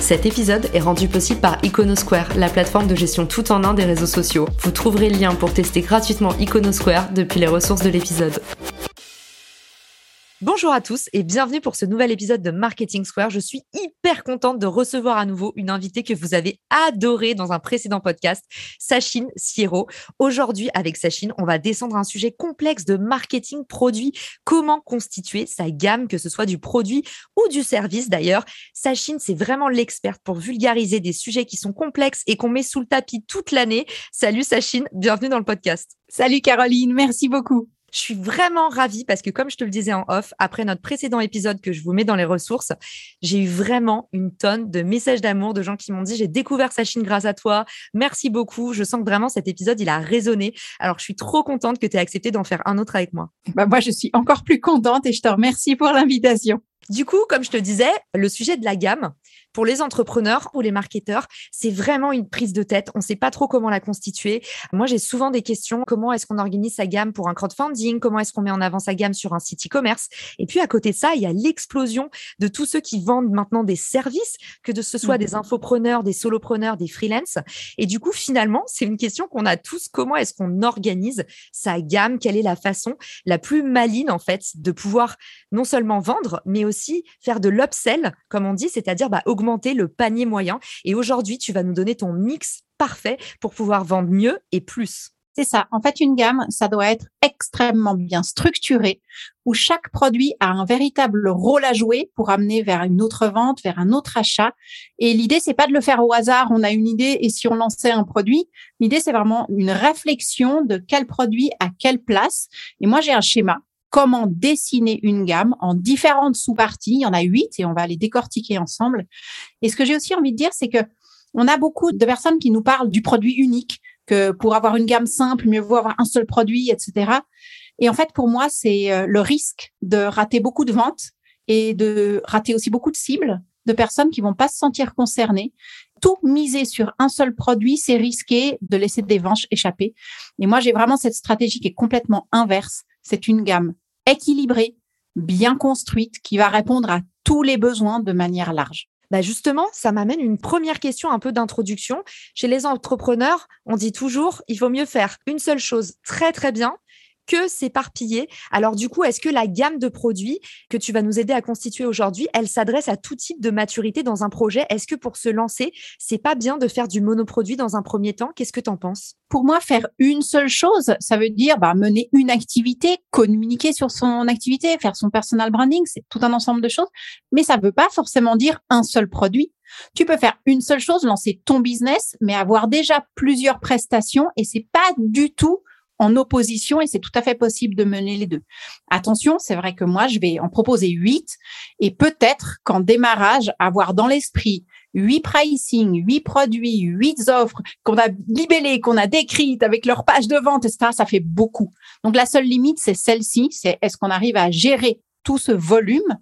Cet épisode est rendu possible par Iconosquare, la plateforme de gestion tout en un des réseaux sociaux. Vous trouverez le lien pour tester gratuitement Iconosquare depuis les ressources de l'épisode. Bonjour à tous et bienvenue pour ce nouvel épisode de Marketing Square. Je suis hyper contente de recevoir à nouveau une invitée que vous avez adorée dans un précédent podcast, Sachine Sierro. Aujourd'hui, avec Sachine, on va descendre un sujet complexe de marketing produit. Comment constituer sa gamme, que ce soit du produit ou du service d'ailleurs? Sachine, c'est vraiment l'experte pour vulgariser des sujets qui sont complexes et qu'on met sous le tapis toute l'année. Salut Sachine, bienvenue dans le podcast. Salut Caroline, merci beaucoup. Je suis vraiment ravie parce que, comme je te le disais en off, après notre précédent épisode que je vous mets dans les ressources, j'ai eu vraiment une tonne de messages d'amour de gens qui m'ont dit j'ai découvert sa Chine grâce à toi. Merci beaucoup. Je sens que vraiment cet épisode, il a résonné. Alors, je suis trop contente que tu aies accepté d'en faire un autre avec moi. Bah, moi, je suis encore plus contente et je te remercie pour l'invitation. Du coup, comme je te disais, le sujet de la gamme, pour les entrepreneurs ou les marketeurs, c'est vraiment une prise de tête. On ne sait pas trop comment la constituer. Moi, j'ai souvent des questions. Comment est-ce qu'on organise sa gamme pour un crowdfunding? Comment est-ce qu'on met en avant sa gamme sur un site e-commerce? Et puis, à côté de ça, il y a l'explosion de tous ceux qui vendent maintenant des services, que de ce soit des mmh. infopreneurs, des solopreneurs, des freelances. Et du coup, finalement, c'est une question qu'on a tous. Comment est-ce qu'on organise sa gamme? Quelle est la façon la plus maligne, en fait, de pouvoir non seulement vendre, mais aussi faire de l'upsell, comme on dit, c'est-à-dire bah, augmenter le panier moyen. Et aujourd'hui, tu vas nous donner ton mix parfait pour pouvoir vendre mieux et plus. C'est ça. En fait, une gamme, ça doit être extrêmement bien structuré, où chaque produit a un véritable rôle à jouer pour amener vers une autre vente, vers un autre achat. Et l'idée, c'est pas de le faire au hasard. On a une idée et si on lançait un produit, l'idée, c'est vraiment une réflexion de quel produit à quelle place. Et moi, j'ai un schéma comment dessiner une gamme en différentes sous-parties. Il y en a huit et on va les décortiquer ensemble. Et ce que j'ai aussi envie de dire, c'est que on a beaucoup de personnes qui nous parlent du produit unique, que pour avoir une gamme simple, mieux vaut avoir un seul produit, etc. Et en fait, pour moi, c'est euh, le risque de rater beaucoup de ventes et de rater aussi beaucoup de cibles de personnes qui vont pas se sentir concernées. Tout miser sur un seul produit, c'est risqué de laisser des ventes échapper. Et moi, j'ai vraiment cette stratégie qui est complètement inverse c'est une gamme équilibrée, bien construite, qui va répondre à tous les besoins de manière large. Bah justement, ça m'amène une première question un peu d'introduction. Chez les entrepreneurs, on dit toujours, il vaut mieux faire une seule chose très très bien que s'éparpiller. Alors du coup, est-ce que la gamme de produits que tu vas nous aider à constituer aujourd'hui, elle s'adresse à tout type de maturité dans un projet? Est-ce que pour se lancer, c'est pas bien de faire du monoproduit dans un premier temps? Qu'est-ce que tu en penses? Pour moi, faire une seule chose, ça veut dire bah, mener une activité, communiquer sur son activité, faire son personal branding, c'est tout un ensemble de choses, mais ça veut pas forcément dire un seul produit. Tu peux faire une seule chose, lancer ton business, mais avoir déjà plusieurs prestations et c'est pas du tout en opposition et c'est tout à fait possible de mener les deux. Attention, c'est vrai que moi, je vais en proposer huit et peut-être qu'en démarrage, avoir dans l'esprit huit pricing, huit produits, huit offres qu'on a libellées, qu'on a décrites avec leur page de vente, etc. Ça fait beaucoup. Donc la seule limite, c'est celle-ci, c'est est-ce qu'on arrive à gérer ce volume.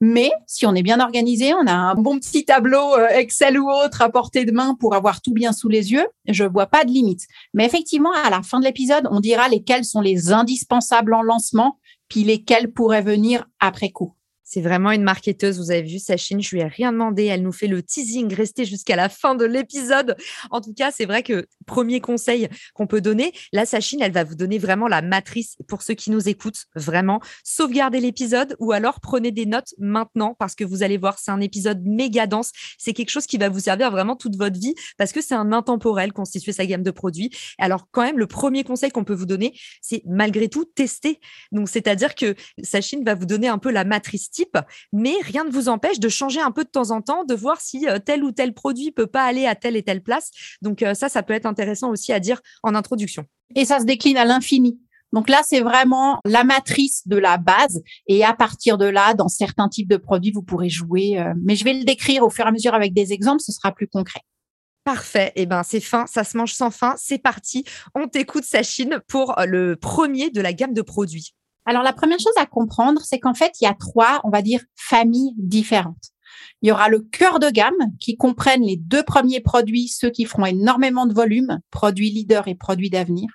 Mais si on est bien organisé, on a un bon petit tableau euh, Excel ou autre à portée de main pour avoir tout bien sous les yeux, je vois pas de limite. Mais effectivement, à la fin de l'épisode, on dira lesquels sont les indispensables en lancement, puis lesquels pourraient venir après coup. C'est vraiment une marketeuse. Vous avez vu Sachine, je lui ai rien demandé. Elle nous fait le teasing, restez jusqu'à la fin de l'épisode. En tout cas, c'est vrai que premier conseil qu'on peut donner, là, Sachine, elle va vous donner vraiment la matrice pour ceux qui nous écoutent. Vraiment, sauvegardez l'épisode ou alors prenez des notes maintenant parce que vous allez voir, c'est un épisode méga dense. C'est quelque chose qui va vous servir vraiment toute votre vie parce que c'est un intemporel constituer sa gamme de produits. Alors, quand même, le premier conseil qu'on peut vous donner, c'est malgré tout tester. Donc, c'est-à-dire que Sachine va vous donner un peu la matrice mais rien ne vous empêche de changer un peu de temps en temps, de voir si euh, tel ou tel produit peut pas aller à telle et telle place. Donc euh, ça, ça peut être intéressant aussi à dire en introduction. Et ça se décline à l'infini. Donc là, c'est vraiment la matrice de la base. Et à partir de là, dans certains types de produits, vous pourrez jouer. Euh, mais je vais le décrire au fur et à mesure avec des exemples, ce sera plus concret. Parfait. Eh ben, c'est fin, ça se mange sans fin. C'est parti. On t'écoute, Sachine, pour le premier de la gamme de produits. Alors, la première chose à comprendre, c'est qu'en fait, il y a trois, on va dire, familles différentes. Il y aura le cœur de gamme qui comprennent les deux premiers produits, ceux qui feront énormément de volume, produits leaders et produits d'avenir.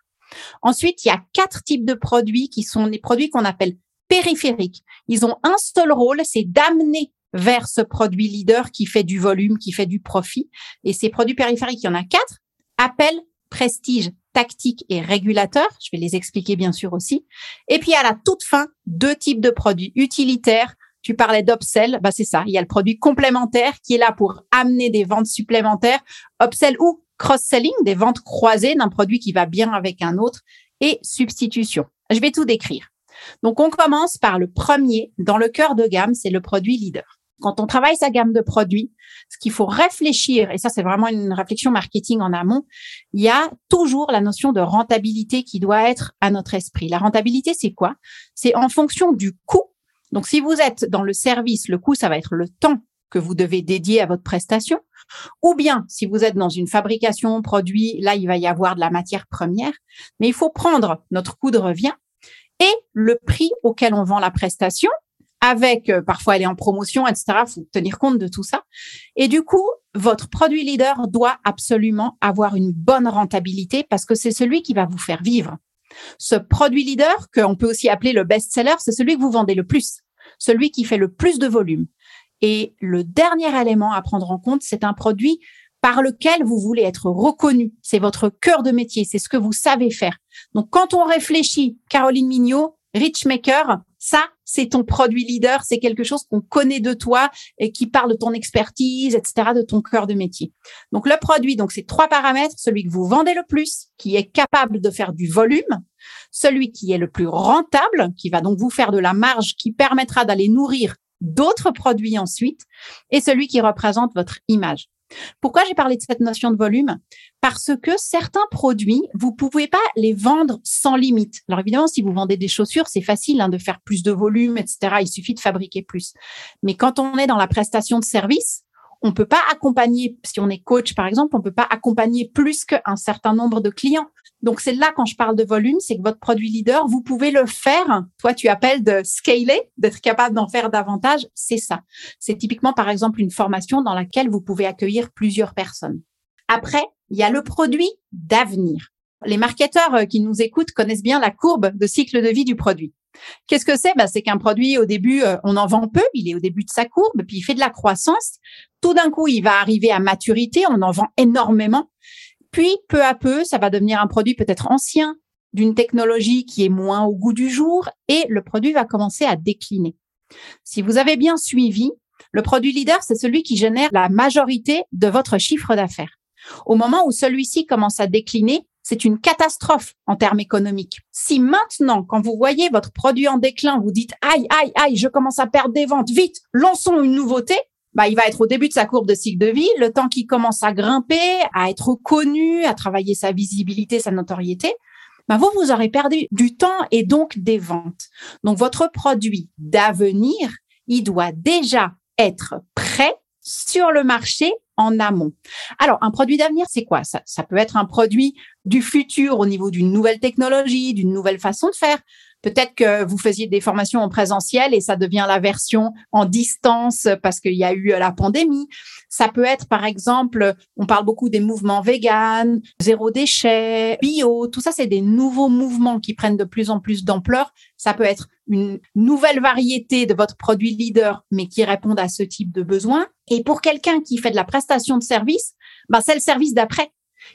Ensuite, il y a quatre types de produits qui sont les produits qu'on appelle périphériques. Ils ont un seul rôle, c'est d'amener vers ce produit leader qui fait du volume, qui fait du profit. Et ces produits périphériques, il y en a quatre. Appel, prestige, tactique et régulateur. Je vais les expliquer bien sûr aussi. Et puis à la toute fin, deux types de produits utilitaires. Tu parlais d'upsell, bah c'est ça. Il y a le produit complémentaire qui est là pour amener des ventes supplémentaires, upsell ou cross-selling, des ventes croisées d'un produit qui va bien avec un autre, et substitution. Je vais tout décrire. Donc on commence par le premier dans le cœur de gamme, c'est le produit leader. Quand on travaille sa gamme de produits, ce qu'il faut réfléchir, et ça c'est vraiment une réflexion marketing en amont, il y a toujours la notion de rentabilité qui doit être à notre esprit. La rentabilité, c'est quoi? C'est en fonction du coût. Donc si vous êtes dans le service, le coût, ça va être le temps que vous devez dédier à votre prestation. Ou bien, si vous êtes dans une fabrication produit, là, il va y avoir de la matière première. Mais il faut prendre notre coût de revient et le prix auquel on vend la prestation avec euh, parfois elle est en promotion, etc. Faut tenir compte de tout ça. Et du coup, votre produit leader doit absolument avoir une bonne rentabilité parce que c'est celui qui va vous faire vivre. Ce produit leader, qu'on peut aussi appeler le best-seller, c'est celui que vous vendez le plus, celui qui fait le plus de volume. Et le dernier élément à prendre en compte, c'est un produit par lequel vous voulez être reconnu. C'est votre cœur de métier, c'est ce que vous savez faire. Donc, quand on réfléchit, Caroline Mignot, Richmaker, ça, c'est ton produit leader, c'est quelque chose qu'on connaît de toi et qui parle de ton expertise, etc., de ton cœur de métier. Donc, le produit, donc, c'est trois paramètres. Celui que vous vendez le plus, qui est capable de faire du volume. Celui qui est le plus rentable, qui va donc vous faire de la marge qui permettra d'aller nourrir d'autres produits ensuite. Et celui qui représente votre image. Pourquoi j'ai parlé de cette notion de volume? Parce que certains produits, vous pouvez pas les vendre sans limite. Alors évidemment, si vous vendez des chaussures, c'est facile hein, de faire plus de volume, etc. Il suffit de fabriquer plus. Mais quand on est dans la prestation de service, on peut pas accompagner, si on est coach par exemple, on peut pas accompagner plus qu'un certain nombre de clients. Donc c'est là quand je parle de volume, c'est que votre produit leader, vous pouvez le faire. Toi, tu appelles de scaler, d'être capable d'en faire davantage. C'est ça. C'est typiquement par exemple une formation dans laquelle vous pouvez accueillir plusieurs personnes. Après, il y a le produit d'avenir. Les marketeurs euh, qui nous écoutent connaissent bien la courbe de cycle de vie du produit. Qu'est-ce que c'est? Bah, C'est qu'un produit, au début, euh, on en vend peu, il est au début de sa courbe, puis il fait de la croissance. Tout d'un coup, il va arriver à maturité, on en vend énormément. Puis, peu à peu, ça va devenir un produit peut-être ancien, d'une technologie qui est moins au goût du jour, et le produit va commencer à décliner. Si vous avez bien suivi, le produit leader, c'est celui qui génère la majorité de votre chiffre d'affaires. Au moment où celui-ci commence à décliner, c'est une catastrophe en termes économiques. Si maintenant, quand vous voyez votre produit en déclin, vous dites aïe, aïe, aïe, je commence à perdre des ventes, vite, lançons une nouveauté, bah, il va être au début de sa courbe de cycle de vie, le temps qu'il commence à grimper, à être connu, à travailler sa visibilité, sa notoriété, bah, vous, vous aurez perdu du temps et donc des ventes. Donc, votre produit d'avenir, il doit déjà être prêt sur le marché en amont. Alors, un produit d'avenir, c'est quoi? Ça, ça peut être un produit du futur au niveau d'une nouvelle technologie, d'une nouvelle façon de faire. Peut-être que vous faisiez des formations en présentiel et ça devient la version en distance parce qu'il y a eu la pandémie. Ça peut être, par exemple, on parle beaucoup des mouvements vegan, zéro déchet, bio. Tout ça, c'est des nouveaux mouvements qui prennent de plus en plus d'ampleur. Ça peut être une nouvelle variété de votre produit leader, mais qui répondent à ce type de besoin. Et pour quelqu'un qui fait de la prestation de service, ben, c'est le service d'après.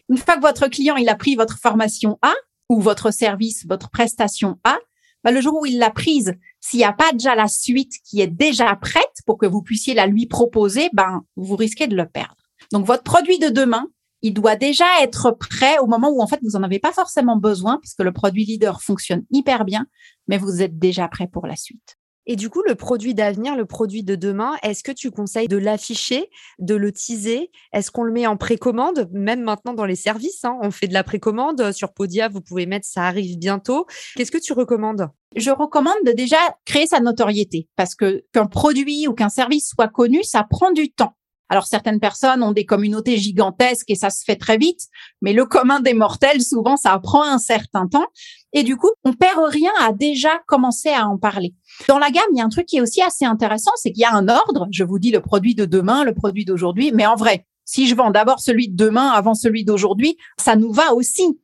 Une fois que votre client, il a pris votre formation A ou votre service, votre prestation A, bah, le jour où il l'a prise, s'il n'y a pas déjà la suite qui est déjà prête pour que vous puissiez la lui proposer, ben, vous risquez de le perdre. Donc, votre produit de demain, il doit déjà être prêt au moment où, en fait, vous en avez pas forcément besoin puisque le produit leader fonctionne hyper bien, mais vous êtes déjà prêt pour la suite. Et du coup, le produit d'avenir, le produit de demain, est-ce que tu conseilles de l'afficher, de le teaser? Est-ce qu'on le met en précommande? Même maintenant dans les services, hein, on fait de la précommande. Sur Podia, vous pouvez mettre ça arrive bientôt. Qu'est-ce que tu recommandes? Je recommande de déjà créer sa notoriété parce que qu'un produit ou qu'un service soit connu, ça prend du temps. Alors certaines personnes ont des communautés gigantesques et ça se fait très vite, mais le commun des mortels, souvent, ça prend un certain temps. Et du coup, on perd rien à déjà commencer à en parler. Dans la gamme, il y a un truc qui est aussi assez intéressant, c'est qu'il y a un ordre. Je vous dis le produit de demain, le produit d'aujourd'hui, mais en vrai, si je vends d'abord celui de demain avant celui d'aujourd'hui, ça nous va aussi.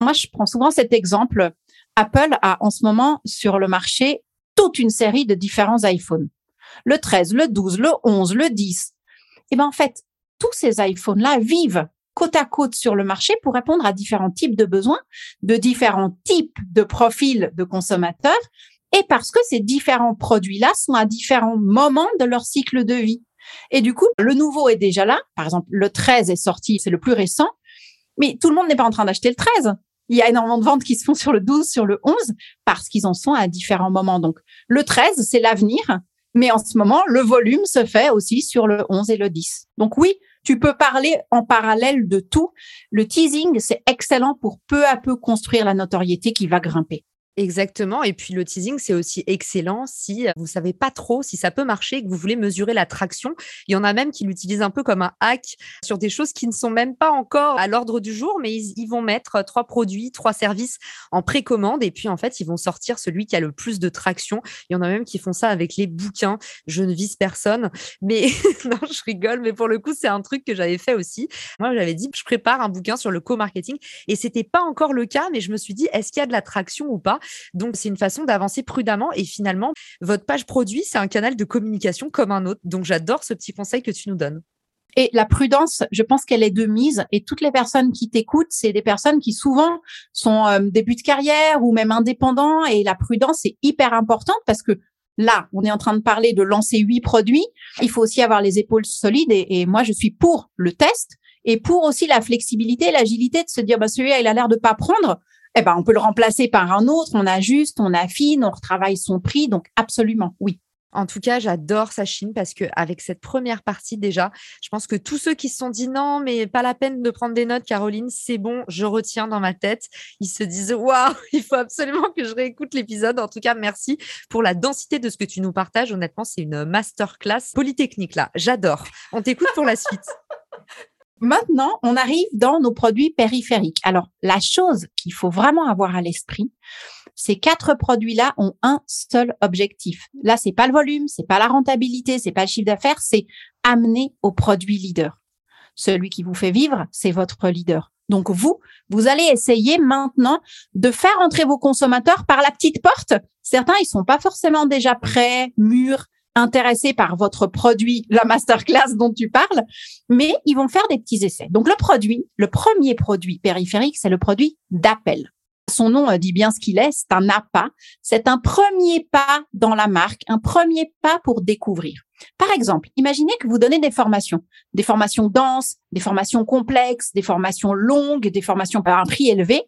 Moi, je prends souvent cet exemple. Apple a en ce moment sur le marché toute une série de différents iPhones. Le 13, le 12, le 11, le 10. Et ben en fait, tous ces iPhones-là vivent côte à côte sur le marché pour répondre à différents types de besoins, de différents types de profils de consommateurs, et parce que ces différents produits-là sont à différents moments de leur cycle de vie. Et du coup, le nouveau est déjà là. Par exemple, le 13 est sorti, c'est le plus récent, mais tout le monde n'est pas en train d'acheter le 13. Il y a énormément de ventes qui se font sur le 12, sur le 11, parce qu'ils en sont à différents moments. Donc, le 13, c'est l'avenir. Mais en ce moment, le volume se fait aussi sur le 11 et le 10. Donc oui, tu peux parler en parallèle de tout. Le teasing, c'est excellent pour peu à peu construire la notoriété qui va grimper. Exactement. Et puis le teasing, c'est aussi excellent si vous savez pas trop si ça peut marcher et que vous voulez mesurer la traction. Il y en a même qui l'utilisent un peu comme un hack sur des choses qui ne sont même pas encore à l'ordre du jour, mais ils, vont mettre trois produits, trois services en précommande et puis en fait, ils vont sortir celui qui a le plus de traction. Il y en a même qui font ça avec les bouquins. Je ne vise personne, mais non, je rigole, mais pour le coup, c'est un truc que j'avais fait aussi. Moi, j'avais dit, je prépare un bouquin sur le co-marketing et c'était pas encore le cas, mais je me suis dit, est-ce qu'il y a de la traction ou pas? Donc, c'est une façon d'avancer prudemment. Et finalement, votre page produit, c'est un canal de communication comme un autre. Donc, j'adore ce petit conseil que tu nous donnes. Et la prudence, je pense qu'elle est de mise. Et toutes les personnes qui t'écoutent, c'est des personnes qui souvent sont euh, début de carrière ou même indépendants. Et la prudence est hyper importante parce que là, on est en train de parler de lancer huit produits. Il faut aussi avoir les épaules solides. Et, et moi, je suis pour le test et pour aussi la flexibilité, l'agilité de se dire, bah, celui-là, il a l'air de pas prendre eh ben, on peut le remplacer par un autre, on ajuste, on affine, on retravaille son prix. Donc, absolument, oui. En tout cas, j'adore Sachine parce que avec cette première partie déjà, je pense que tous ceux qui se sont dit non, mais pas la peine de prendre des notes, Caroline, c'est bon, je retiens dans ma tête. Ils se disent waouh, il faut absolument que je réécoute l'épisode. En tout cas, merci pour la densité de ce que tu nous partages. Honnêtement, c'est une masterclass polytechnique là. J'adore. On t'écoute pour la suite. Maintenant, on arrive dans nos produits périphériques. Alors, la chose qu'il faut vraiment avoir à l'esprit, ces quatre produits-là ont un seul objectif. Là, c'est pas le volume, c'est pas la rentabilité, c'est pas le chiffre d'affaires, c'est amener au produit leader. Celui qui vous fait vivre, c'est votre leader. Donc vous, vous allez essayer maintenant de faire entrer vos consommateurs par la petite porte. Certains, ils sont pas forcément déjà prêts, mûrs, intéressés par votre produit, la masterclass dont tu parles, mais ils vont faire des petits essais. Donc le produit, le premier produit périphérique, c'est le produit d'appel. Son nom euh, dit bien ce qu'il est, c'est un appât. C'est un premier pas dans la marque, un premier pas pour découvrir. Par exemple, imaginez que vous donnez des formations, des formations denses, des formations complexes, des formations longues, des formations par un prix élevé.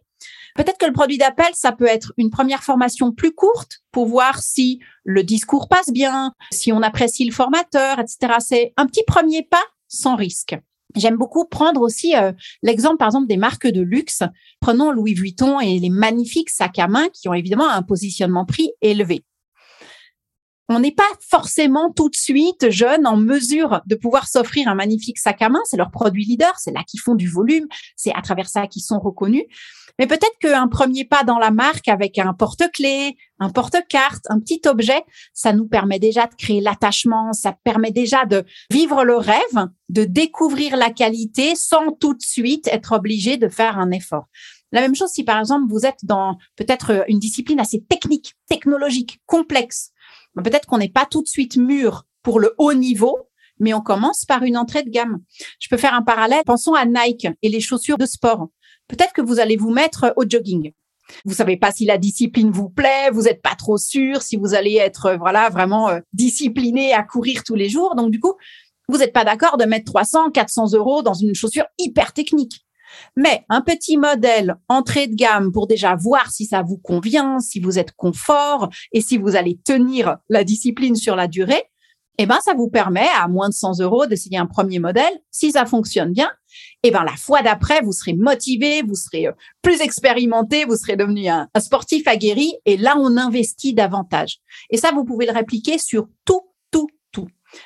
Peut-être que le produit d'appel, ça peut être une première formation plus courte pour voir si le discours passe bien, si on apprécie le formateur, etc. C'est un petit premier pas sans risque. J'aime beaucoup prendre aussi euh, l'exemple, par exemple, des marques de luxe. Prenons Louis Vuitton et les magnifiques sacs à main qui ont évidemment un positionnement prix élevé on n'est pas forcément tout de suite jeune en mesure de pouvoir s'offrir un magnifique sac à main. C'est leur produit leader, c'est là qu'ils font du volume, c'est à travers ça qu'ils sont reconnus. Mais peut-être qu'un premier pas dans la marque avec un porte-clés, un porte-carte, un petit objet, ça nous permet déjà de créer l'attachement, ça permet déjà de vivre le rêve, de découvrir la qualité sans tout de suite être obligé de faire un effort. La même chose si par exemple vous êtes dans peut-être une discipline assez technique, technologique, complexe Peut-être qu'on n'est pas tout de suite mûr pour le haut niveau, mais on commence par une entrée de gamme. Je peux faire un parallèle. Pensons à Nike et les chaussures de sport. Peut-être que vous allez vous mettre au jogging. Vous savez pas si la discipline vous plaît, vous n'êtes pas trop sûr si vous allez être euh, voilà vraiment euh, discipliné à courir tous les jours. Donc du coup, vous n'êtes pas d'accord de mettre 300, 400 euros dans une chaussure hyper technique. Mais un petit modèle entrée de gamme pour déjà voir si ça vous convient, si vous êtes confort et si vous allez tenir la discipline sur la durée, eh ben, ça vous permet à moins de 100 euros d'essayer un premier modèle. Si ça fonctionne bien, eh ben, la fois d'après, vous serez motivé, vous serez euh, plus expérimenté, vous serez devenu un, sportif aguerri et là, on investit davantage. Et ça, vous pouvez le répliquer sur tout.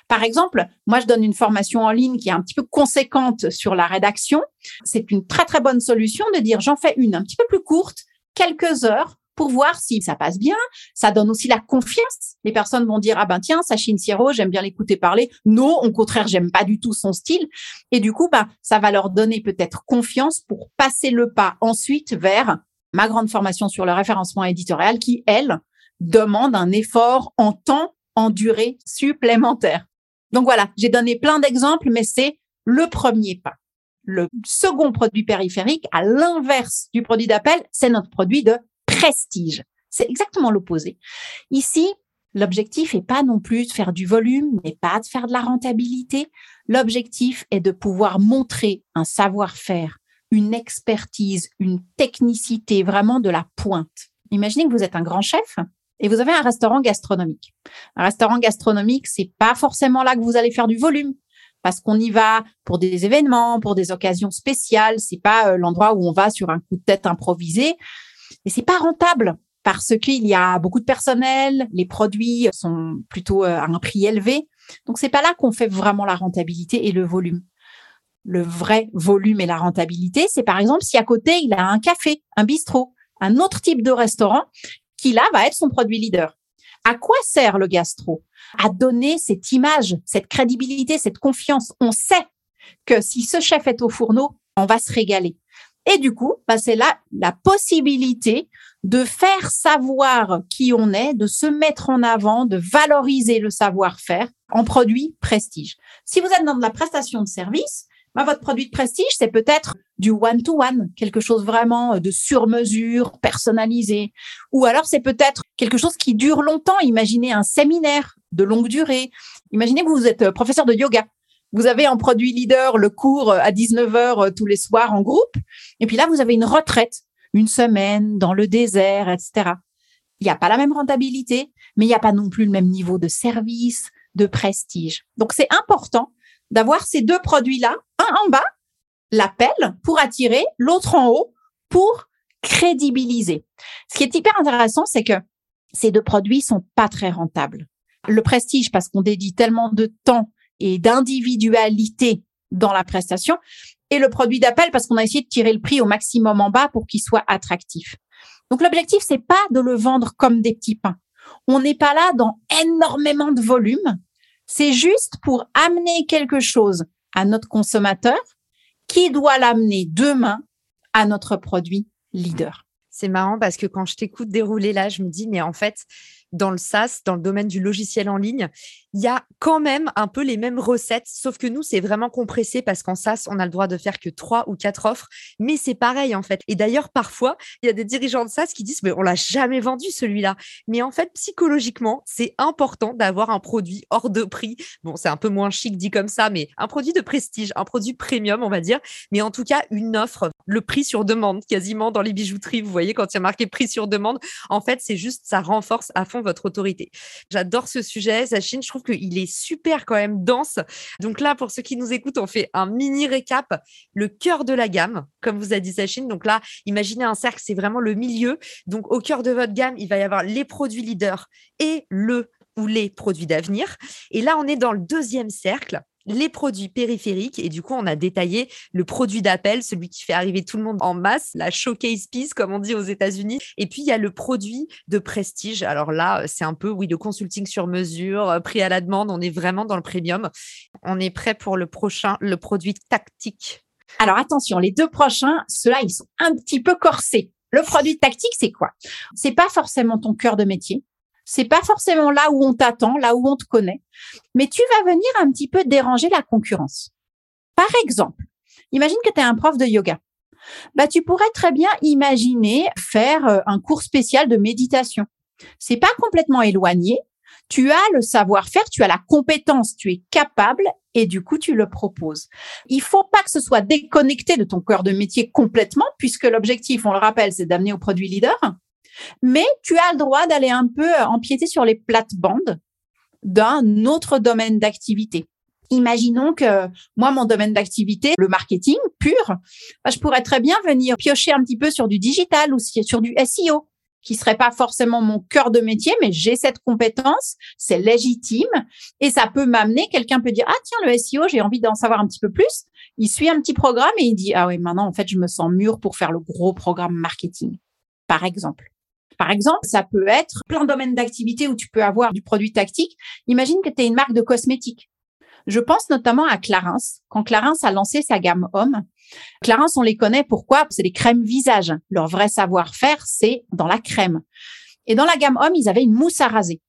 Par exemple, moi, je donne une formation en ligne qui est un petit peu conséquente sur la rédaction. C'est une très, très bonne solution de dire, j'en fais une un petit peu plus courte, quelques heures, pour voir si ça passe bien. Ça donne aussi la confiance. Les personnes vont dire, ah ben tiens, Sachine Sierro, j'aime bien l'écouter parler. Non, au contraire, j'aime pas du tout son style. Et du coup, ben, ça va leur donner peut-être confiance pour passer le pas ensuite vers ma grande formation sur le référencement éditorial qui, elle, demande un effort en temps, en durée supplémentaire. Donc voilà, j'ai donné plein d'exemples, mais c'est le premier pas. Le second produit périphérique, à l'inverse du produit d'appel, c'est notre produit de prestige. C'est exactement l'opposé. Ici, l'objectif n'est pas non plus de faire du volume, n'est pas de faire de la rentabilité. L'objectif est de pouvoir montrer un savoir-faire, une expertise, une technicité vraiment de la pointe. Imaginez que vous êtes un grand chef et vous avez un restaurant gastronomique. Un restaurant gastronomique, c'est pas forcément là que vous allez faire du volume parce qu'on y va pour des événements, pour des occasions spéciales. C'est pas euh, l'endroit où on va sur un coup de tête improvisé. Et c'est pas rentable parce qu'il y a beaucoup de personnel, les produits sont plutôt euh, à un prix élevé. Donc c'est pas là qu'on fait vraiment la rentabilité et le volume. Le vrai volume et la rentabilité, c'est par exemple si à côté il a un café, un bistrot, un autre type de restaurant qui là va être son produit leader. À quoi sert le gastro? À donner cette image, cette crédibilité, cette confiance. On sait que si ce chef est au fourneau, on va se régaler. Et du coup, bah, c'est là la possibilité de faire savoir qui on est, de se mettre en avant, de valoriser le savoir-faire en produit prestige. Si vous êtes dans de la prestation de service, bah, votre produit de prestige, c'est peut-être du one-to-one, quelque chose vraiment de sur-mesure, personnalisé. Ou alors, c'est peut-être quelque chose qui dure longtemps. Imaginez un séminaire de longue durée. Imaginez que vous êtes professeur de yoga. Vous avez en produit leader le cours à 19h euh, tous les soirs en groupe. Et puis là, vous avez une retraite, une semaine dans le désert, etc. Il n'y a pas la même rentabilité, mais il n'y a pas non plus le même niveau de service, de prestige. Donc, c'est important d'avoir ces deux produits-là, un en bas, l'appel pour attirer, l'autre en haut pour crédibiliser. Ce qui est hyper intéressant, c'est que ces deux produits sont pas très rentables. Le prestige, parce qu'on dédie tellement de temps et d'individualité dans la prestation et le produit d'appel parce qu'on a essayé de tirer le prix au maximum en bas pour qu'il soit attractif. Donc l'objectif c'est pas de le vendre comme des petits pains. On n'est pas là dans énormément de volume. C'est juste pour amener quelque chose à notre consommateur qui doit l'amener demain à notre produit leader. C'est marrant parce que quand je t'écoute dérouler là, je me dis, mais en fait, dans le SaaS, dans le domaine du logiciel en ligne, il y a quand même un peu les mêmes recettes, sauf que nous, c'est vraiment compressé parce qu'en SaaS, on a le droit de faire que trois ou quatre offres, mais c'est pareil en fait. Et d'ailleurs, parfois, il y a des dirigeants de SaaS qui disent, mais on l'a jamais vendu celui-là. Mais en fait, psychologiquement, c'est important d'avoir un produit hors de prix. Bon, c'est un peu moins chic dit comme ça, mais un produit de prestige, un produit premium, on va dire, mais en tout cas, une offre, le prix sur demande, quasiment dans les bijouteries, vous voyez, quand il y a marqué prix sur demande, en fait, c'est juste, ça renforce à fond votre autorité. J'adore ce sujet, Sachine, je trouve qu'il est super quand même dense. Donc là, pour ceux qui nous écoutent, on fait un mini récap, le cœur de la gamme, comme vous a dit Sachine. Donc là, imaginez un cercle, c'est vraiment le milieu. Donc au cœur de votre gamme, il va y avoir les produits leaders et le ou les produits d'avenir. Et là, on est dans le deuxième cercle les produits périphériques et du coup on a détaillé le produit d'appel, celui qui fait arriver tout le monde en masse, la showcase piece comme on dit aux États-Unis. Et puis il y a le produit de prestige. Alors là, c'est un peu oui le consulting sur mesure, euh, prix à la demande. On est vraiment dans le premium. On est prêt pour le prochain, le produit tactique. Alors attention, les deux prochains, ceux-là ils sont un petit peu corsés. Le produit tactique, c'est quoi? C'est pas forcément ton cœur de métier. C'est pas forcément là où on t'attend, là où on te connaît, mais tu vas venir un petit peu déranger la concurrence. Par exemple, imagine que tu es un prof de yoga. Bah, tu pourrais très bien imaginer faire euh, un cours spécial de méditation. C'est pas complètement éloigné. Tu as le savoir-faire, tu as la compétence, tu es capable et du coup, tu le proposes. Il faut pas que ce soit déconnecté de ton cœur de métier complètement puisque l'objectif, on le rappelle, c'est d'amener au produit leader. Mais tu as le droit d'aller un peu euh, empiéter sur les plates-bandes d'un autre domaine d'activité. Imaginons que moi, mon domaine d'activité, le marketing pur, bah, je pourrais très bien venir piocher un petit peu sur du digital ou sur du SEO. qui serait pas forcément mon cœur de métier, mais j'ai cette compétence, c'est légitime et ça peut m'amener. Quelqu'un peut dire ah tiens le SEO, j'ai envie d'en savoir un petit peu plus. Il suit un petit programme et il dit ah oui maintenant en fait je me sens mûr pour faire le gros programme marketing, par exemple. Par exemple, ça peut être plein de domaines d'activité où tu peux avoir du produit tactique. Imagine que tu es une marque de cosmétiques. Je pense notamment à Clarins. Quand Clarins a lancé sa gamme homme, Clarins, on les connaît pourquoi? C'est des crèmes visage. Leur vrai savoir-faire, c'est dans la crème. Et dans la gamme homme, ils avaient une mousse à raser.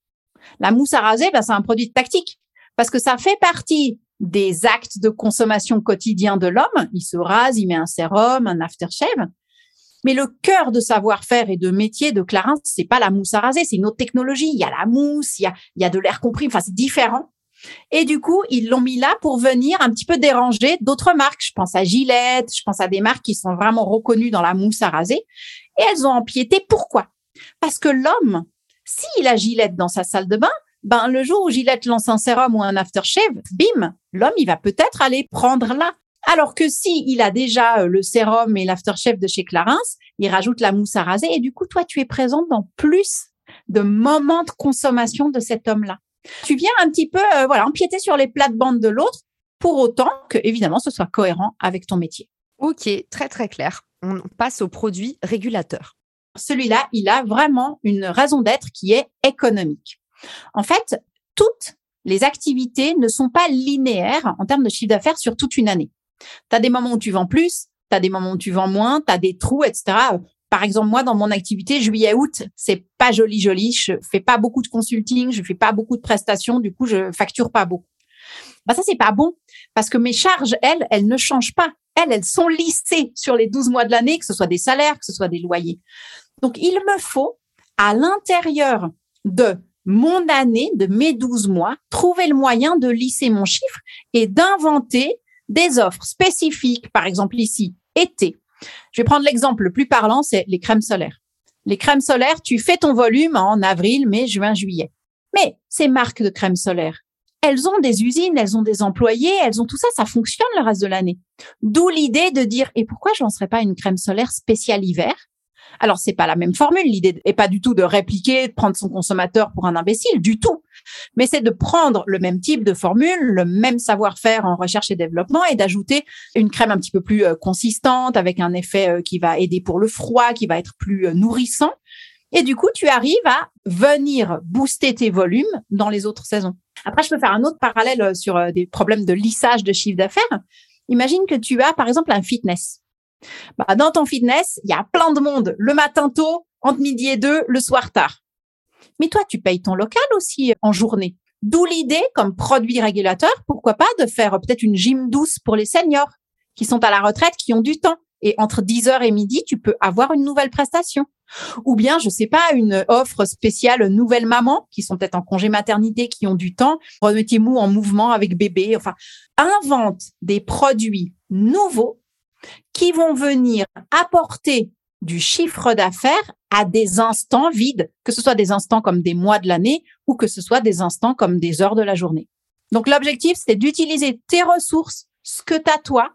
La mousse à raser, ben, c'est un produit tactique parce que ça fait partie des actes de consommation quotidien de l'homme. Il se rase, il met un sérum, un aftershave. Mais le cœur de savoir-faire et de métier de Clarins, c'est pas la mousse à raser, c'est une autre technologie. Il y a la mousse, il y a, il y a de l'air compris, enfin c'est différent. Et du coup, ils l'ont mis là pour venir un petit peu déranger d'autres marques. Je pense à Gillette, je pense à des marques qui sont vraiment reconnues dans la mousse à raser. Et elles ont empiété. Pourquoi? Parce que l'homme, s'il a Gillette dans sa salle de bain, ben le jour où Gillette lance un sérum ou un aftershave, bim, l'homme il va peut-être aller prendre là. Alors que si il a déjà euh, le sérum et l'aftershave de chez Clarins, il rajoute la mousse à raser et du coup toi tu es présente dans plus de moments de consommation de cet homme-là. Tu viens un petit peu euh, voilà empiéter sur les plates-bandes de l'autre pour autant que évidemment ce soit cohérent avec ton métier. Ok, très très clair. On passe au produit régulateur. Celui-là, il a vraiment une raison d'être qui est économique. En fait, toutes les activités ne sont pas linéaires en termes de chiffre d'affaires sur toute une année. Tu as des moments où tu vends plus, tu as des moments où tu vends moins, tu as des trous, etc. Par exemple, moi, dans mon activité, juillet-août, c'est pas joli, joli. Je fais pas beaucoup de consulting, je fais pas beaucoup de prestations, du coup, je facture pas beaucoup. Bah, ça, c'est pas bon parce que mes charges, elles, elles ne changent pas. Elles, elles sont lissées sur les 12 mois de l'année, que ce soit des salaires, que ce soit des loyers. Donc, il me faut, à l'intérieur de mon année, de mes 12 mois, trouver le moyen de lisser mon chiffre et d'inventer des offres spécifiques, par exemple ici, été. Je vais prendre l'exemple le plus parlant, c'est les crèmes solaires. Les crèmes solaires, tu fais ton volume en avril, mai, juin, juillet. Mais ces marques de crèmes solaires, elles ont des usines, elles ont des employés, elles ont tout ça, ça fonctionne le reste de l'année. D'où l'idée de dire, et pourquoi je lancerais pas une crème solaire spéciale hiver? Alors, c'est pas la même formule. L'idée est pas du tout de répliquer, de prendre son consommateur pour un imbécile, du tout. Mais c'est de prendre le même type de formule, le même savoir-faire en recherche et développement et d'ajouter une crème un petit peu plus euh, consistante avec un effet euh, qui va aider pour le froid, qui va être plus euh, nourrissant. Et du coup, tu arrives à venir booster tes volumes dans les autres saisons. Après, je peux faire un autre parallèle sur des problèmes de lissage de chiffre d'affaires. Imagine que tu as, par exemple, un fitness. Bah, dans ton fitness, il y a plein de monde le matin tôt, entre midi et deux, le soir tard. Mais toi, tu payes ton local aussi en journée. D'où l'idée, comme produit régulateur, pourquoi pas de faire peut-être une gym douce pour les seniors qui sont à la retraite, qui ont du temps. Et entre 10 heures et midi, tu peux avoir une nouvelle prestation. Ou bien, je sais pas, une offre spéciale nouvelle maman qui sont peut-être en congé maternité, qui ont du temps. Remettez-vous en mouvement avec bébé. Enfin, invente des produits nouveaux qui vont venir apporter du chiffre d'affaires à des instants vides, que ce soit des instants comme des mois de l'année ou que ce soit des instants comme des heures de la journée. Donc l'objectif, c'est d'utiliser tes ressources, ce que tu as toi,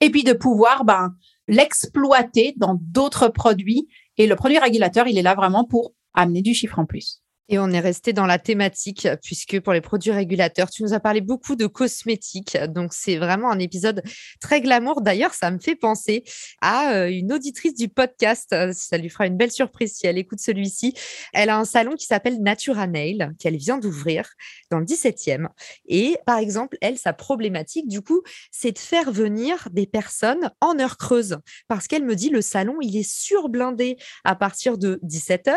et puis de pouvoir ben, l'exploiter dans d'autres produits. Et le produit régulateur, il est là vraiment pour amener du chiffre en plus. Et on est resté dans la thématique, puisque pour les produits régulateurs, tu nous as parlé beaucoup de cosmétiques. Donc, c'est vraiment un épisode très glamour. D'ailleurs, ça me fait penser à euh, une auditrice du podcast. Ça lui fera une belle surprise si elle écoute celui-ci. Elle a un salon qui s'appelle Natura Nail, qu'elle vient d'ouvrir dans le 17e. Et par exemple, elle, sa problématique, du coup, c'est de faire venir des personnes en heure creuse. Parce qu'elle me dit, le salon, il est surblindé à partir de 17h.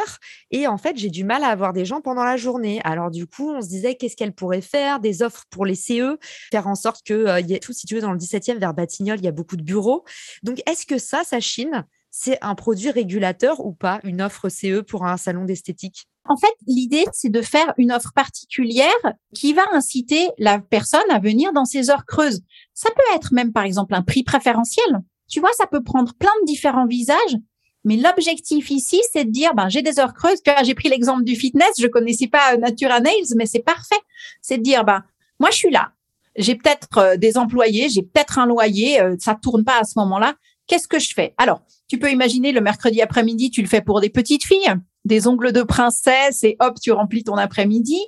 Et en fait, j'ai du mal à avoir des gens pendant la journée. Alors du coup, on se disait qu'est-ce qu'elle pourrait faire, des offres pour les CE, faire en sorte que euh, y ait tout situé dans le 17e vers Batignolles, il y a beaucoup de bureaux. Donc est-ce que ça, Sachine, c'est un produit régulateur ou pas, une offre CE pour un salon d'esthétique? En fait, l'idée, c'est de faire une offre particulière qui va inciter la personne à venir dans ses heures creuses. Ça peut être même, par exemple, un prix préférentiel. Tu vois, ça peut prendre plein de différents visages mais l'objectif ici, c'est de dire, ben, j'ai des heures creuses. J'ai pris l'exemple du fitness. Je connaissais pas euh, Natura Nails, mais c'est parfait. C'est de dire, ben, moi, je suis là. J'ai peut-être euh, des employés, j'ai peut-être un loyer. Euh, ça tourne pas à ce moment-là. Qu'est-ce que je fais? Alors, tu peux imaginer le mercredi après-midi, tu le fais pour des petites filles. Des ongles de princesse et hop, tu remplis ton après-midi.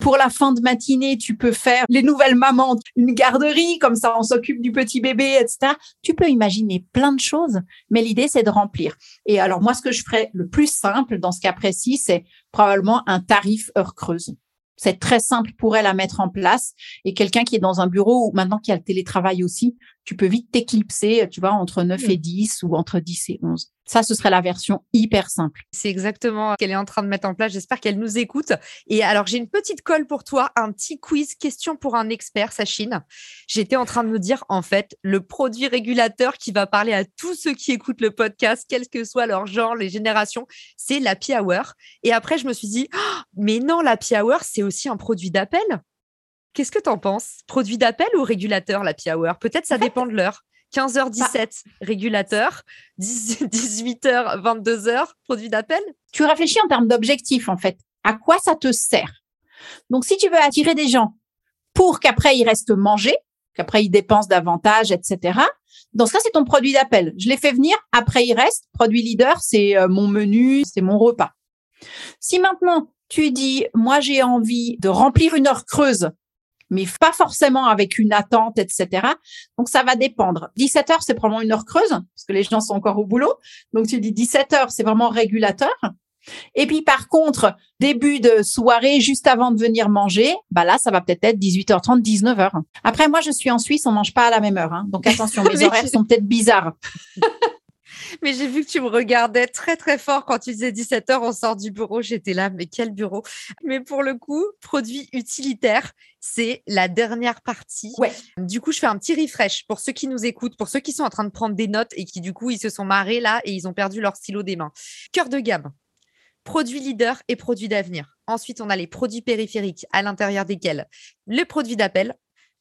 Pour la fin de matinée, tu peux faire les nouvelles mamans, une garderie, comme ça on s'occupe du petit bébé, etc. Tu peux imaginer plein de choses, mais l'idée c'est de remplir. Et alors moi, ce que je ferais le plus simple dans ce cas précis, c'est probablement un tarif heure creuse. C'est très simple pour elle à mettre en place. Et quelqu'un qui est dans un bureau ou maintenant qui a le télétravail aussi, tu peux vite t'éclipser, tu vois, entre 9 et 10 ou entre 10 et 11. Ça, ce serait la version hyper simple. C'est exactement ce qu'elle est en train de mettre en place. J'espère qu'elle nous écoute. Et alors, j'ai une petite colle pour toi, un petit quiz, question pour un expert, Sachine. J'étais en train de me dire, en fait, le produit régulateur qui va parler à tous ceux qui écoutent le podcast, quel que soit leur genre, les générations, c'est l'Happy Hour. Et après, je me suis dit, oh, mais non, l'Happy Hour, c'est aussi un produit d'appel. Qu'est-ce que tu en penses? Produit d'appel ou régulateur, l'Happy Hour? Peut-être ça dépend de l'heure. 15h17, bah. régulateur. 18h, 22h, produit d'appel. Tu réfléchis en termes d'objectif, en fait. À quoi ça te sert? Donc, si tu veux attirer des gens pour qu'après ils restent manger, qu'après ils dépensent davantage, etc. Dans ce cas, c'est ton produit d'appel. Je les fais venir, après ils restent. Produit leader, c'est euh, mon menu, c'est mon repas. Si maintenant tu dis, moi j'ai envie de remplir une heure creuse mais pas forcément avec une attente, etc. Donc ça va dépendre. 17 heures, c'est probablement une heure creuse parce que les gens sont encore au boulot. Donc tu dis 17 heures, c'est vraiment régulateur. Et puis par contre, début de soirée, juste avant de venir manger, bah là, ça va peut-être être 18h30, 19h. Après, moi, je suis en Suisse, on mange pas à la même heure. Hein. Donc attention, mes horaires sont peut-être bizarres. mais j'ai vu que tu me regardais très très fort quand tu disais 17h, on sort du bureau. J'étais là, mais quel bureau Mais pour le coup, produit utilitaire, c'est la dernière partie. Ouais. Du coup, je fais un petit refresh pour ceux qui nous écoutent, pour ceux qui sont en train de prendre des notes et qui du coup, ils se sont marrés là et ils ont perdu leur stylo des mains. Cœur de gamme. Produits leader et produits d'avenir. Ensuite, on a les produits périphériques à l'intérieur desquels les produits d'appel,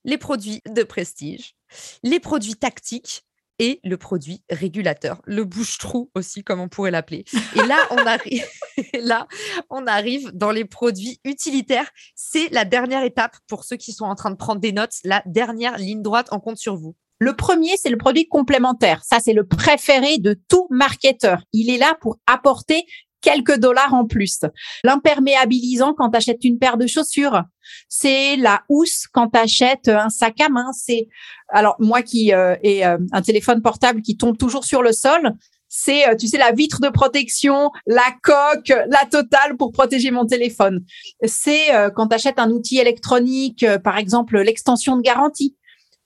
les produits de prestige, les produits tactiques, et le produit régulateur, le bouche-trou aussi, comme on pourrait l'appeler. Et là, on arrive, là, on arrive dans les produits utilitaires. C'est la dernière étape pour ceux qui sont en train de prendre des notes, la dernière ligne droite en compte sur vous. Le premier, c'est le produit complémentaire. Ça, c'est le préféré de tout marketeur. Il est là pour apporter quelques dollars en plus. L'imperméabilisant quand tu achètes une paire de chaussures, c'est la housse quand tu achètes un sac à main, c'est alors moi qui euh, ai euh, un téléphone portable qui tombe toujours sur le sol, c'est euh, tu sais la vitre de protection, la coque, la totale pour protéger mon téléphone. C'est quand tu achètes un outil électronique par exemple l'extension de garantie.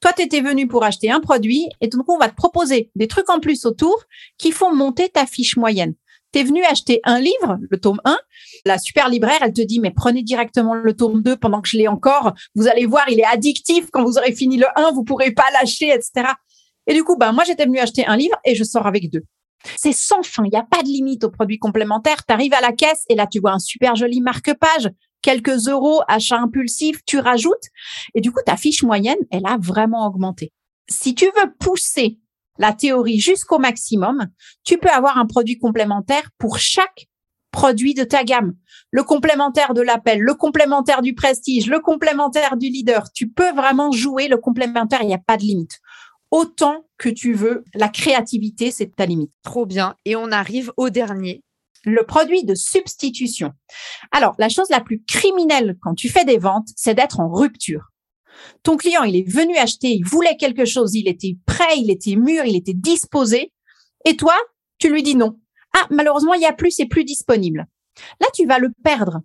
Toi, tu étais venu pour acheter un produit et donc on va te proposer des trucs en plus autour qui font monter ta fiche moyenne tu venu acheter un livre, le tome 1, la super libraire, elle te dit, mais prenez directement le tome 2 pendant que je l'ai encore. Vous allez voir, il est addictif. Quand vous aurez fini le 1, vous pourrez pas lâcher, etc. Et du coup, ben, moi, j'étais venu acheter un livre et je sors avec deux. C'est sans fin. Il n'y a pas de limite aux produits complémentaires. Tu arrives à la caisse et là, tu vois un super joli marque-page, quelques euros, achat impulsif, tu rajoutes. Et du coup, ta fiche moyenne, elle a vraiment augmenté. Si tu veux pousser la théorie jusqu'au maximum, tu peux avoir un produit complémentaire pour chaque produit de ta gamme. Le complémentaire de l'appel, le complémentaire du prestige, le complémentaire du leader. Tu peux vraiment jouer le complémentaire, il n'y a pas de limite. Autant que tu veux, la créativité, c'est ta limite. Trop bien. Et on arrive au dernier. Le produit de substitution. Alors, la chose la plus criminelle quand tu fais des ventes, c'est d'être en rupture. Ton client, il est venu acheter, il voulait quelque chose, il était prêt, il était mûr, il était disposé. Et toi, tu lui dis non. Ah, malheureusement, il y a plus, c'est plus disponible. Là, tu vas le perdre.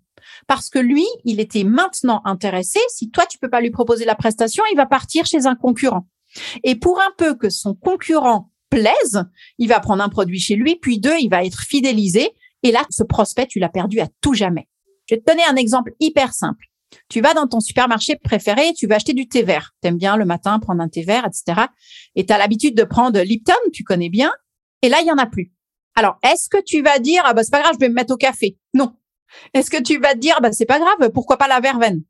Parce que lui, il était maintenant intéressé. Si toi, tu peux pas lui proposer la prestation, il va partir chez un concurrent. Et pour un peu que son concurrent plaise, il va prendre un produit chez lui, puis deux, il va être fidélisé. Et là, ce prospect, tu l'as perdu à tout jamais. Je vais te donner un exemple hyper simple. Tu vas dans ton supermarché préféré, tu vas acheter du thé vert. T'aimes bien le matin prendre un thé vert, etc. Et tu as l'habitude de prendre Lipton, tu connais bien. Et là, il y en a plus. Alors, est-ce que tu vas dire, ah bah c'est pas grave, je vais me mettre au café? Non. Est-ce que tu vas te dire, bah c'est pas grave, pourquoi pas la verveine?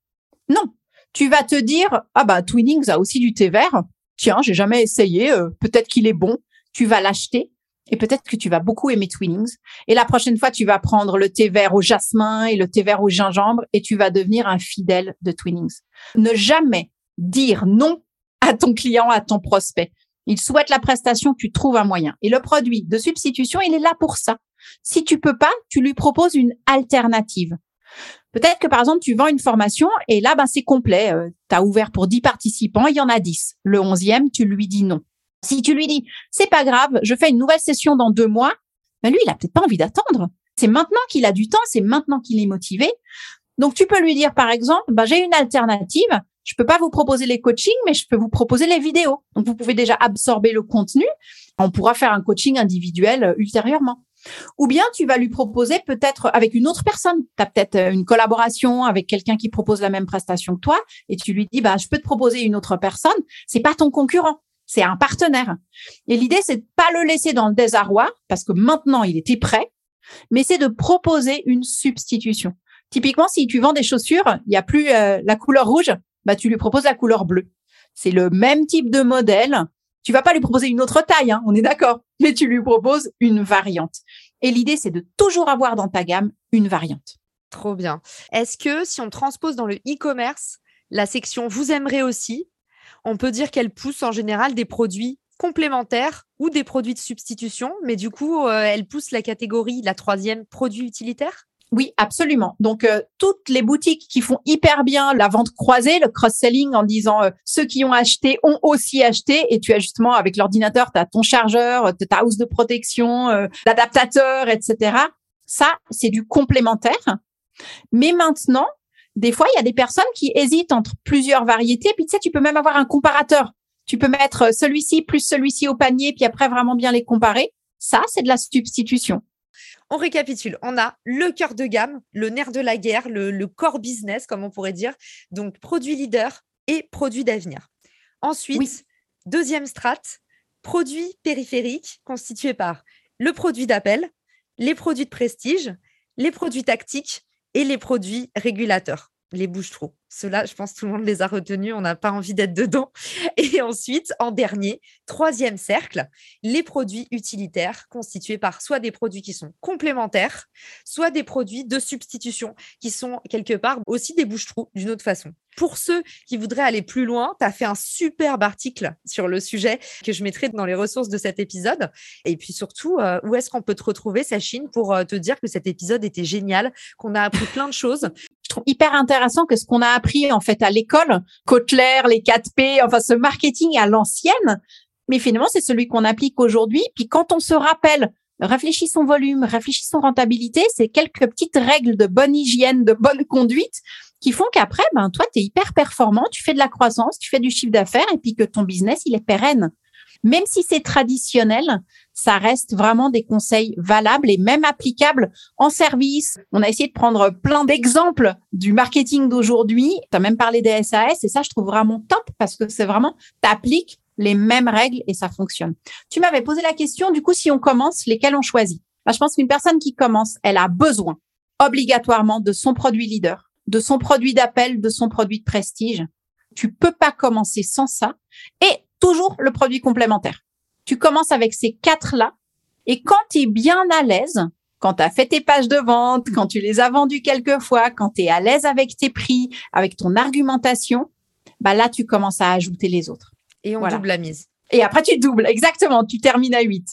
Non. Tu vas te dire, ah bah Twinings a aussi du thé vert. Tiens, j'ai jamais essayé, euh, peut-être qu'il est bon. Tu vas l'acheter et peut-être que tu vas beaucoup aimer Twinings. Et la prochaine fois, tu vas prendre le thé vert au jasmin et le thé vert au gingembre et tu vas devenir un fidèle de Twinings. Ne jamais dire non à ton client, à ton prospect. Il souhaite la prestation, tu trouves un moyen. Et le produit de substitution, il est là pour ça. Si tu peux pas, tu lui proposes une alternative. Peut-être que par exemple, tu vends une formation et là, ben, c'est complet. Euh, tu as ouvert pour 10 participants, il y en a 10. Le 11e, tu lui dis non. Si tu lui dis, c'est pas grave, je fais une nouvelle session dans deux mois, ben lui, il a peut-être pas envie d'attendre. C'est maintenant qu'il a du temps, c'est maintenant qu'il est motivé. Donc, tu peux lui dire, par exemple, ben, j'ai une alternative. Je peux pas vous proposer les coachings, mais je peux vous proposer les vidéos. Donc, vous pouvez déjà absorber le contenu. On pourra faire un coaching individuel euh, ultérieurement. Ou bien tu vas lui proposer peut-être avec une autre personne. Tu as peut-être euh, une collaboration avec quelqu'un qui propose la même prestation que toi et tu lui dis bah je peux te proposer une autre personne, c'est pas ton concurrent, c'est un partenaire. Et l'idée c'est de pas le laisser dans le désarroi parce que maintenant il était prêt, mais c'est de proposer une substitution. Typiquement si tu vends des chaussures, il y a plus euh, la couleur rouge, bah tu lui proposes la couleur bleue. C'est le même type de modèle, tu vas pas lui proposer une autre taille, hein, on est d'accord, mais tu lui proposes une variante. Et l'idée, c'est de toujours avoir dans ta gamme une variante. Trop bien. Est-ce que si on transpose dans le e-commerce la section vous aimerez aussi, on peut dire qu'elle pousse en général des produits complémentaires ou des produits de substitution, mais du coup, euh, elle pousse la catégorie, la troisième, produit utilitaire? Oui, absolument. Donc euh, toutes les boutiques qui font hyper bien la vente croisée, le cross-selling en disant euh, ceux qui ont acheté ont aussi acheté et tu as justement avec l'ordinateur, tu as ton chargeur, ta housse de protection, euh, l'adaptateur, etc. Ça, c'est du complémentaire. Mais maintenant, des fois, il y a des personnes qui hésitent entre plusieurs variétés. Puis tu sais, tu peux même avoir un comparateur. Tu peux mettre celui-ci plus celui-ci au panier, puis après vraiment bien les comparer. Ça, c'est de la substitution. On récapitule. On a le cœur de gamme, le nerf de la guerre, le, core business, comme on pourrait dire. Donc, produit leader et produit d'avenir. Ensuite, deuxième strate, produit périphérique constitué par le produit d'appel, les produits de prestige, les produits tactiques et les produits régulateurs les bouches-trous. Cela, je pense, tout le monde les a retenus. On n'a pas envie d'être dedans. Et ensuite, en dernier, troisième cercle, les produits utilitaires constitués par soit des produits qui sont complémentaires, soit des produits de substitution qui sont quelque part aussi des bouches-trous d'une autre façon. Pour ceux qui voudraient aller plus loin, tu as fait un superbe article sur le sujet que je mettrai dans les ressources de cet épisode. Et puis surtout, euh, où est-ce qu'on peut te retrouver, Sachine, pour euh, te dire que cet épisode était génial, qu'on a appris plein de choses? Je trouve hyper intéressant que ce qu'on a appris en fait à l'école, Kotler, les 4P, enfin ce marketing à l'ancienne, mais finalement c'est celui qu'on applique aujourd'hui. Puis quand on se rappelle, réfléchis son volume, réfléchis son rentabilité, c'est quelques petites règles de bonne hygiène, de bonne conduite qui font qu'après, ben toi, tu es hyper performant, tu fais de la croissance, tu fais du chiffre d'affaires et puis que ton business, il est pérenne. Même si c'est traditionnel, ça reste vraiment des conseils valables et même applicables en service. On a essayé de prendre plein d'exemples du marketing d'aujourd'hui. Tu as même parlé des SAS et ça, je trouve vraiment top parce que c'est vraiment, t'appliques les mêmes règles et ça fonctionne. Tu m'avais posé la question, du coup, si on commence, lesquels on choisit? Bah, Je pense qu'une personne qui commence, elle a besoin obligatoirement de son produit leader, de son produit d'appel, de son produit de prestige. Tu peux pas commencer sans ça. Et toujours le produit complémentaire. Tu commences avec ces quatre-là et quand tu es bien à l'aise, quand tu as fait tes pages de vente, quand tu les as vendues quelques fois, quand tu es à l'aise avec tes prix, avec ton argumentation, bah là, tu commences à ajouter les autres. Et on double la mise. Et après, tu doubles. Exactement. Tu termines à 8.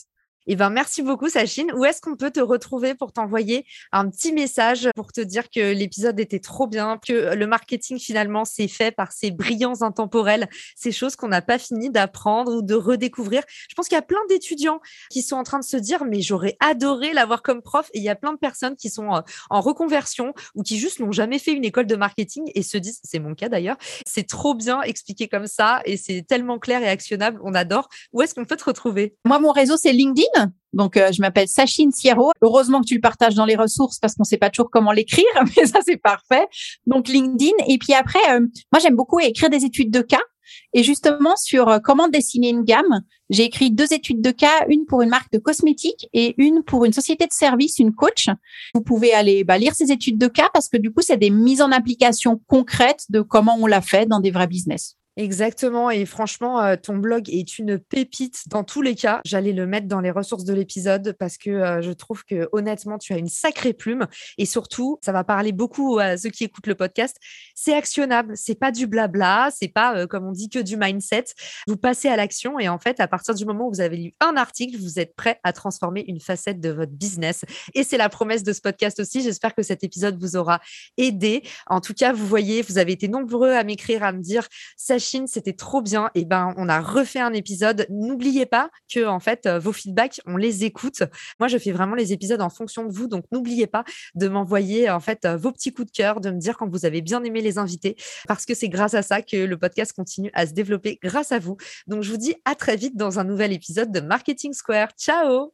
Eh ben, merci beaucoup, Sachine. Où est-ce qu'on peut te retrouver pour t'envoyer un petit message pour te dire que l'épisode était trop bien, que le marketing finalement c'est fait par ces brillants intemporels, ces choses qu'on n'a pas fini d'apprendre ou de redécouvrir? Je pense qu'il y a plein d'étudiants qui sont en train de se dire, mais j'aurais adoré l'avoir comme prof. Et il y a plein de personnes qui sont euh, en reconversion ou qui juste n'ont jamais fait une école de marketing et se disent, c'est mon cas d'ailleurs, c'est trop bien expliqué comme ça et c'est tellement clair et actionnable. On adore. Où est-ce qu'on peut te retrouver? Moi, mon réseau, c'est LinkedIn. Donc, euh, je m'appelle Sachine Sierro. Heureusement que tu le partages dans les ressources parce qu'on sait pas toujours comment l'écrire, mais ça, c'est parfait. Donc, LinkedIn. Et puis après, euh, moi, j'aime beaucoup écrire des études de cas. Et justement, sur euh, comment dessiner une gamme, j'ai écrit deux études de cas, une pour une marque de cosmétiques et une pour une société de services, une coach. Vous pouvez aller bah, lire ces études de cas parce que du coup, c'est des mises en application concrètes de comment on l'a fait dans des vrais business. Exactement. Et franchement, euh, ton blog est une pépite dans tous les cas. J'allais le mettre dans les ressources de l'épisode parce que euh, je trouve que honnêtement, tu as une sacrée plume. Et surtout, ça va parler beaucoup à ceux qui écoutent le podcast. C'est actionnable. C'est pas du blabla. C'est pas, euh, comme on dit, que du mindset. Vous passez à l'action. Et en fait, à partir du moment où vous avez lu un article, vous êtes prêt à transformer une facette de votre business. Et c'est la promesse de ce podcast aussi. J'espère que cet épisode vous aura aidé. En tout cas, vous voyez, vous avez été nombreux à m'écrire, à me dire, C'était trop bien. Et ben, on a refait un épisode. N'oubliez pas que en fait, euh, vos feedbacks, on les écoute. Moi, je fais vraiment les épisodes en fonction de vous, donc n'oubliez pas de m'envoyer en fait euh, vos petits coups de cœur, de me dire quand vous avez bien aimé les invités, parce que c'est grâce à ça que le podcast continue à se développer grâce à vous. Donc, je vous dis à très vite dans un nouvel épisode de Marketing Square. Ciao